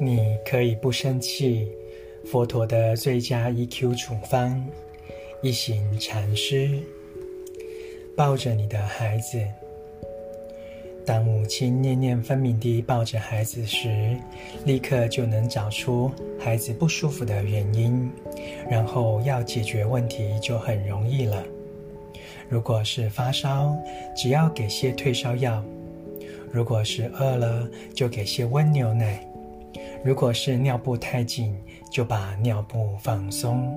你可以不生气。佛陀的最佳 EQ 处方，一行禅师抱着你的孩子。当母亲念念分明地抱着孩子时，立刻就能找出孩子不舒服的原因，然后要解决问题就很容易了。如果是发烧，只要给些退烧药；如果是饿了，就给些温牛奶；如果是尿布太紧，就把尿布放松。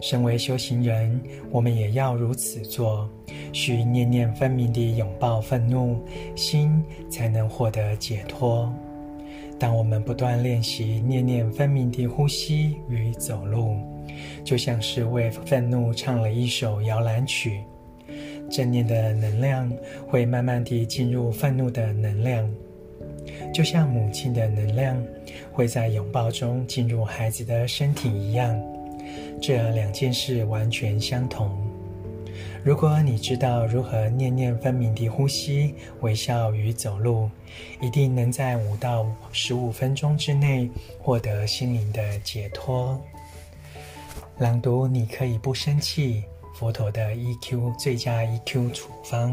身为修行人，我们也要如此做，需念念分明地拥抱愤怒，心才能获得解脱。当我们不断练习念念分明地呼吸与走路，就像是为愤怒唱了一首摇篮曲。正念的能量会慢慢地进入愤怒的能量，就像母亲的能量会在拥抱中进入孩子的身体一样。这两件事完全相同。如果你知道如何念念分明地呼吸、微笑与走路，一定能在五到十五分钟之内获得心灵的解脱。朗读，你可以不生气。佛陀的 EQ 最佳 EQ 处方。